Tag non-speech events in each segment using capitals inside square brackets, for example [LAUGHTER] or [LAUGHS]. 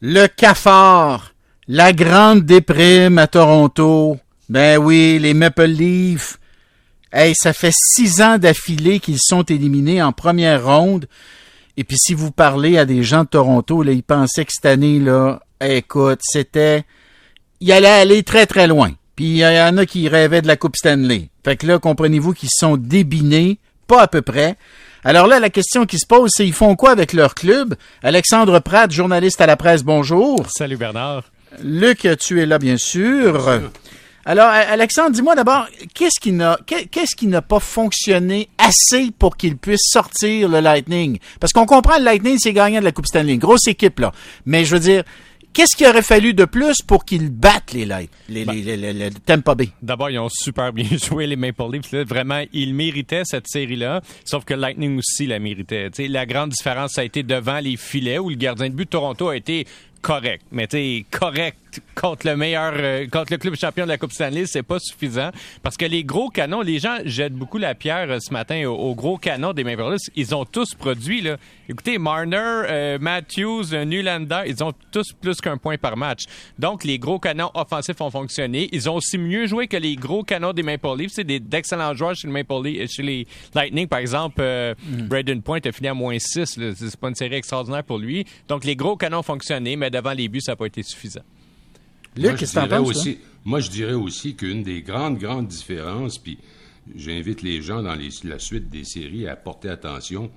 Le cafard, la grande déprime à Toronto. Ben oui, les Maple Leafs. Hey, ça fait six ans d'affilée qu'ils sont éliminés en première ronde. Et puis si vous parlez à des gens de Toronto, là, ils pensaient que cette année, là, écoute, c'était... Il allait aller très très loin. Puis il y en a qui rêvaient de la Coupe Stanley. Fait que là, comprenez-vous qu'ils sont débinés, pas à peu près. Alors là, la question qui se pose, c'est ils font quoi avec leur club? Alexandre Pratt, journaliste à la presse, bonjour. Salut Bernard. Luc, tu es là, bien sûr. Alors, Alexandre, dis-moi d'abord, qu'est-ce qui n'a qu'est-ce qui n'a pas fonctionné assez pour qu'il puisse sortir le Lightning? Parce qu'on comprend le Lightning, c'est gagnant de la Coupe Stanley, grosse équipe là. Mais je veux dire, Qu'est-ce qu'il aurait fallu de plus pour qu'ils battent les, ben, les, les, les, Tampa Bay? D'abord, ils ont super bien [LAUGHS] joué, les Maple Leafs. vraiment, ils méritaient cette série-là. Sauf que Lightning aussi la méritait. la grande différence, ça a été devant les filets où le gardien de but de Toronto a été correct. Mais tu correct contre le meilleur, euh, contre le club champion de la Coupe Stanley, c'est pas suffisant. Parce que les gros canons, les gens jettent beaucoup la pierre euh, ce matin aux, gros canons des Maple Leafs. Ils ont tous produit, là. Écoutez, Marner, euh, Matthews, Newlander, ils ont tous plus qu'un point par match. Donc, les gros canons offensifs ont fonctionné. Ils ont aussi mieux joué que les gros canons des Maple Leafs. C'est d'excellents joueurs chez, Maple Leafs, chez les Lightning, par exemple. Mm. Braden Point a fini à moins 6. C'est pas une série extraordinaire pour lui. Donc, les gros canons ont fonctionné, mais devant les buts, ça n'a pas été suffisant. moi, je aussi, moi, je dirais aussi qu'une des grandes, grandes différences, puis j'invite les gens dans la suite des séries à porter attention.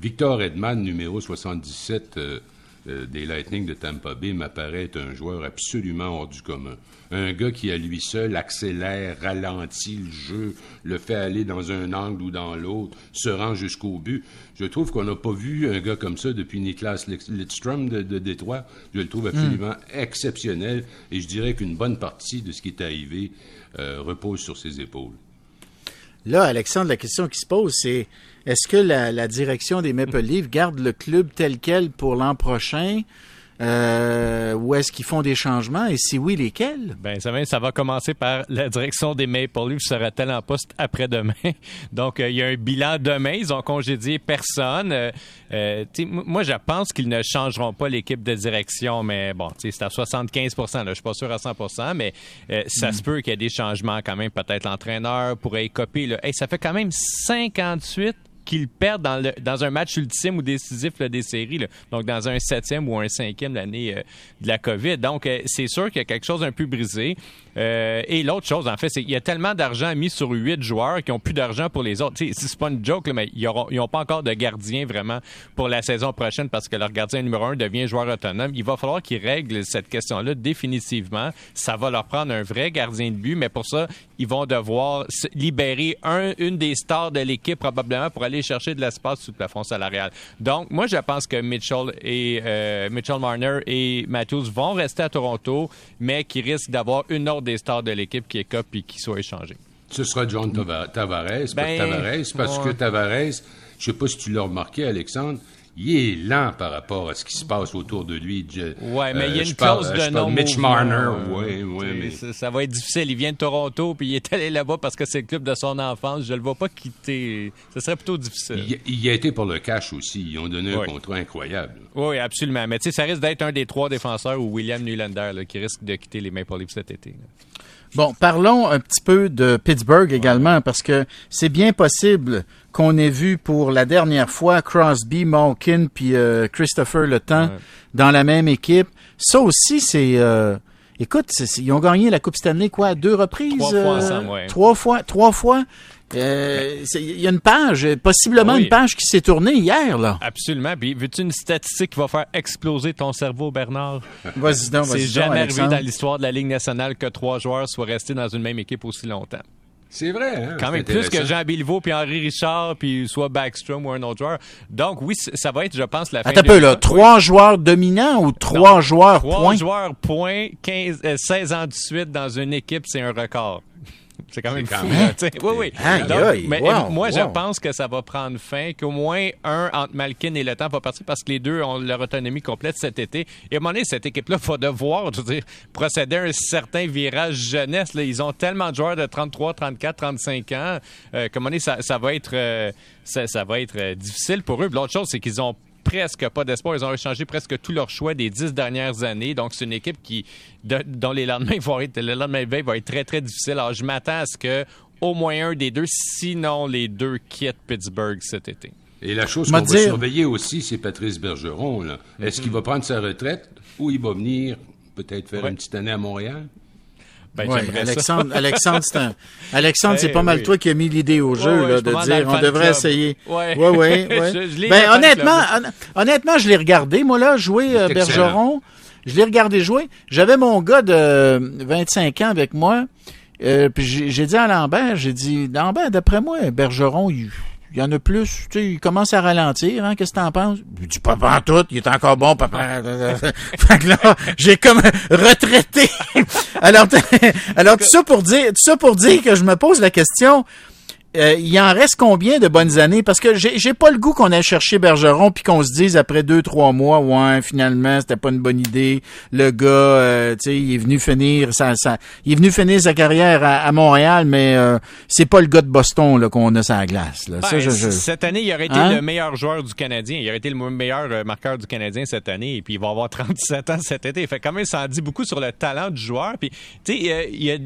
Victor Edman, numéro 77, euh, des Lightning de Tampa Bay m'apparaît être un joueur absolument hors du commun. Un gars qui, à lui seul, accélère, ralentit le jeu, le fait aller dans un angle ou dans l'autre, se rend jusqu'au but. Je trouve qu'on n'a pas vu un gars comme ça depuis Niklas Lidstrom de, Détroit. Je le trouve absolument hmm. exceptionnel et je dirais qu'une bonne partie de ce qui est arrivé euh, repose sur ses épaules. Là, Alexandre, la question qui se pose, c'est est-ce que la, direction des Maple Leafs garde le club tel quel pour l'an prochain? Euh, ou est-ce qu'ils font des changements? Et si oui, lesquels? Ben, ça va, ça va commencer par [LAUGHS] la direction des Maple Leafs sera-t-elle en poste après-demain? [LAUGHS] Donc, euh, il y a un bilan demain. Ils ont congédié personne. Euh, moi, je pense qu'ils ne changeront pas l'équipe de direction, mais bon, c'est à 75 là, Je suis pas sûr à 100% mais ça se mm. peut qu'il y ait des changements quand même. Peut-être l'entraîneur pourrait copier. Là. ça fait quand même 58 qu'ils perdent dans, un match ultime ou décisif des séries, donc dans un septième ou un cinquième l'année euh, de la COVID. Donc, euh, c'est sûr qu'il y a quelque chose un peu brisé. Euh, et l'autre chose, en fait, c'est qu'il y a tellement d'argent mis sur huit joueurs qui ont plus d'argent pour les autres. C'est pas une joke, mais ils n'ont pas encore de gardien vraiment pour la saison prochaine parce que leur gardien numéro un devient joueur autonome. Il va falloir qu'ils règlent cette question-là définitivement. Ça va leur prendre un vrai gardien de but, mais pour ça, ils vont devoir libérer un, une des stars de l'équipe probablement pour aller chercher de l'espace sous le plafond salarial. Donc, moi, je pense que Mitchell et euh, Mitchell Marner et Matthews vont rester à Toronto, mais qui risquent d'avoir une autre des stars de l'équipe qui est cop et qui soit échangée. Ce sera John Tavares, ben, Tavares parce que Tavares, je sais pas si tu l'as remarqué, Alexandre, il est lent par rapport à ce qui se passe autour de lui. Oui, mais il y a euh, une clause de non Mitch Marner, oui, oui. Mais... Ça, va être difficile. Il vient de Toronto, puis il est allé là-bas parce que c'est le club de son enfance. Je le vois pas quitter. Ce serait plutôt difficile. Il, y a été pour le cash aussi. Ils ont donné un contrat incroyable. Oui, absolument. Mais tu sais, ça risque d'être un des trois défenseurs ou William Nylander qui risque de quitter les Maple Leafs cet été. Bon, parlons un petit peu de Pittsburgh également, parce que c'est bien possible qu'on ait vu pour la dernière fois Crosby, Malkin puis euh, Christopher Le Temps dans la même équipe. Ça aussi, c'est... Euh, écoute, ils ont gagné la Coupe Stanley quoi, deux reprises? Trois fois ensemble, ouais. Trois fois, trois fois. Euh, il y a une page, possiblement une page qui s'est tournée hier, là. Absolument. Puis, veux-tu une statistique qui va faire exploser ton cerveau, Bernard? Vas-y donc, vas-y C'est jamais arrivé dans l'histoire de la Ligue nationale que trois joueurs soient restés dans une même équipe aussi longtemps. C'est vrai, hein? Quand même plus que Jean Bilvaux puis Henri Richard puis soit Backstrom ou un autre joueur. Donc oui, ça va être, je pense, la fin. Attends un peu là, trois joueurs dominants ou trois joueurs trois points? Trois joueurs points, 15, 16 euh, ans de suite dans une équipe, c'est un record. C'est quand même fou. [LAUGHS] oui, oui. mais moi, je pense que ça va prendre fin, qu'au moins un entre Malkin et Le Temps va partir parce que les deux ont leur autonomie complète cet été. Et à un moment donné, cette équipe-là va devoir, je veux dire, procéder à un certain virage jeunesse. Là. Ils ont tellement de joueurs de 33, 34, 35 ans euh, un moment donné, ça, va être, euh, ça, va être euh, difficile pour eux. L'autre chose, c'est qu'ils ont presque pas d'espoir. Ils ont échangé presque tous leurs choix des dix dernières années. Donc, c'est une équipe qui, dont les lendemains vont être, le lendemain veille va être très, très difficile. Alors, je m'attends à ce que au moins un des deux, sinon les deux quittent Pittsburgh cet été. Et la chose qu'on va surveiller aussi, c'est Patrice Bergeron. Est-ce qu'il va prendre sa retraite ou il va venir peut-être faire une petite année à Montréal? Ben, Alexandre, Alexandre, c'est Alexandre, c'est pas mal toi qui as mis l'idée au jeu, là, de dire, on devrait essayer. Ouais, ouais, ouais. [LAUGHS] ben, honnêtement, honnêtement, je l'ai regardé, moi, là, jouer euh, Bergeron. Je l'ai regardé jouer. J'avais mon gars de 25 ans avec moi. Euh, puis j'ai dit à Lambert, j'ai dit, Lambert, d'après moi, Bergeron, il, il y en a plus, tu sais, il commence à ralentir, hein, qu'est-ce que t'en penses? Je dis, pas en tout, il est encore bon, papa. [LAUGHS] fait que là, j'ai comme retraité. [LAUGHS] alors, [LAUGHS] alors, tout ça pour dire, tout ça pour dire que je me pose la question, euh, il en reste combien de bonnes années? Parce que j'ai, pas le goût qu'on ait cherché Bergeron puis qu'on se dise après deux, trois mois, ouais, finalement, c'était pas une bonne idée. Le gars, euh, tu sais, il est venu finir sa, sa, il est venu finir sa carrière à, Montréal, mais euh, c'est pas le gars de Boston là, qu'on a sur la glace. Là. Ben, cette année, il aurait été hein? le meilleur joueur du Canadien. Il aurait été le meilleur marqueur du Canadien cette année, et puis il va avoir [LAUGHS] 37 ans cet été. Fait quand même, ça en dit beaucoup sur le talent du joueur. Puis, tu sais,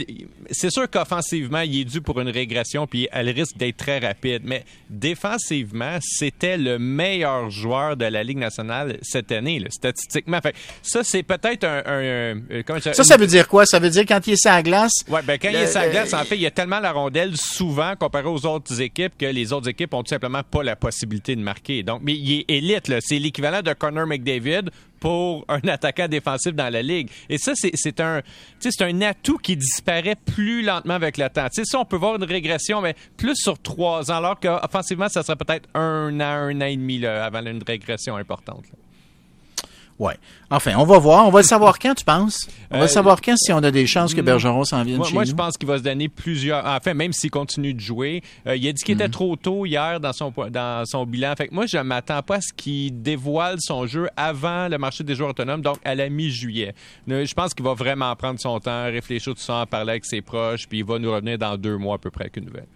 c'est sûr qu'offensivement, il est dû pour une régression, puis elle risque d'être très rapide. Mais défensivement, c'était le meilleur joueur de la Ligue nationale cette année, statistiquement. Fait, ça, c'est peut-être un, un, ça, ça, ça veut dire quoi? Ça veut dire quand il est sur la glace? Oui, ben, quand il est sur la glace, en fait, il y a tellement la rondelle souvent comparé aux autres équipes que les autres équipes ont tout simplement pas la possibilité de marquer. Donc, mais il est élite, là. C'est l'équivalent de Connor McDavid pour un [LAUGHS] attaquant défensif dans la ligue. Et ça, c'est un, c'est un atout qui disparaît plus lentement avec le temps. sais, ça, on peut voir une régression, mais plus sur trois ans, alors qu'offensivement, ça serait peut-être un an, un an et demi là, avant une régression importante. Ouais. Enfin, on va voir. On va le [LAUGHS] savoir quand, tu penses? On va euh, savoir quand si on a des chances que Bergeron s'en vienne moi, chez moi, je pense qu'il va se donner plusieurs... Enfin, même s'il continue de jouer. Euh, il a dit qu'il était mhm. trop tôt hier dans son, dans son bilan. Fait que moi, je m'attends pas à ce qu'il dévoile son jeu avant le marché des joueurs autonomes, donc à la mi-juillet. Je pense qu'il va vraiment prendre son temps, réfléchir tout ça, en parler avec ses proches, puis il va nous revenir dans deux mois à peu près avec une nouvelle.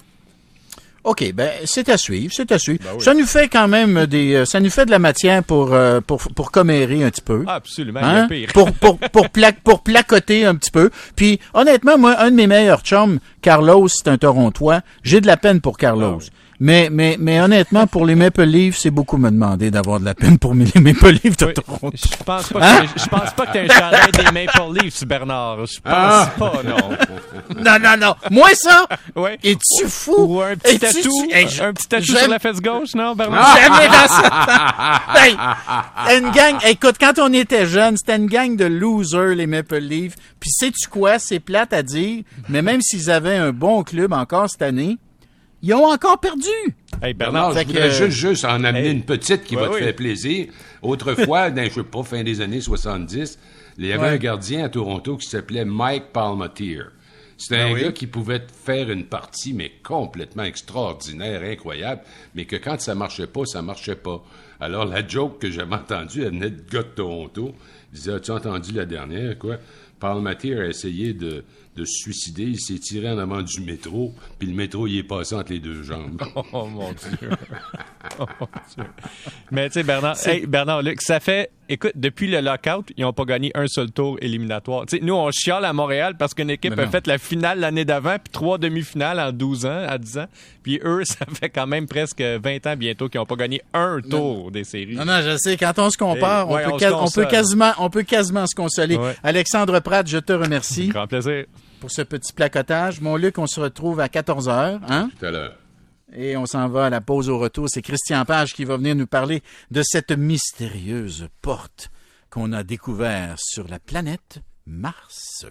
OK, ben c'est à suivre, c'est à suivre. Ben ça nous fait quand même des euh, ça nous fait de la matière pour euh, pour pour commérer un petit peu. Absolument, hein? pire. pour pour pour, [LAUGHS] pour placoter un petit peu. Puis honnêtement, moi un de mes meilleurs chums, Carlos, c'est un Torontois, j'ai de la peine pour Carlos. Ah mais, mais, mais honnêtement, pour les Maple Leafs, c'est beaucoup me demander d'avoir de la peine pour les Maple Leafs de Toronto. Je pense pas hein? que, je pense pas que t'es un chalet des Maple Leafs, Bernard. Je pense ah! pas, non. [LAUGHS] non, non, non. Moi, ça? Ouais. Es-tu fou? Ou un petit tatou? un petit tatou sur la fesse gauche, non, Bernard? Jamais dans ce [LAUGHS] hey, une gang, écoute, quand on était jeunes, c'était une gang de losers, les Maple Leafs. Puis sais-tu quoi? C'est plate à dire, mais même s'ils avaient un bon club encore cette année, ils ont encore perdu. Hey Bernard, je voudrais juste, juste, en amener une petite qui va te faire plaisir. Autrefois, [LAUGHS] dans, je sais pas, fin des années 70, il y avait un gardien à Toronto qui s'appelait Mike Palmatier. C'était un ah gars qui pouvait faire une partie, mais complètement extraordinaire, incroyable, mais que quand ça marchait pas, ça marchait pas. Alors, la joke que j'avais entendue, elle venait de gars de Toronto. Il disait, as-tu entendu la dernière, quoi? Palmatier a essayé de, de se suicider. Il s'est tiré en avant du métro, puis le métro, il est passé entre les deux jambes. [LAUGHS] oh mon Dieu! [LAUGHS] [LAUGHS] oh mon Dieu! Mais tu sais, Bernard, Bernard Luc, ça fait, écoute, depuis le lockout, ils n'ont pas gagné un seul tour éliminatoire. Tu sais, nous, on chiale à Montréal parce qu'une équipe a fait la finale l'année d'avant, puis trois demi-finales en 12 ans, à 10 ans. Puis eux, [LAUGHS] ça fait quand même presque 20 ans bientôt qu'ils n'ont pas gagné un tour des séries. Non, non, je sais. Quand on se compare, on, peut, quasiment, on peut quasiment se consoler. Alexandre Pratt, je te remercie. Grand plaisir pour ce petit placotage. Mon Luc, on se retrouve à 14 h hein? Tout à l'heure. Et on s'en va à la pause au retour. C'est Christian Page qui va venir nous parler de cette mystérieuse porte qu'on a découverte sur la planète Mars.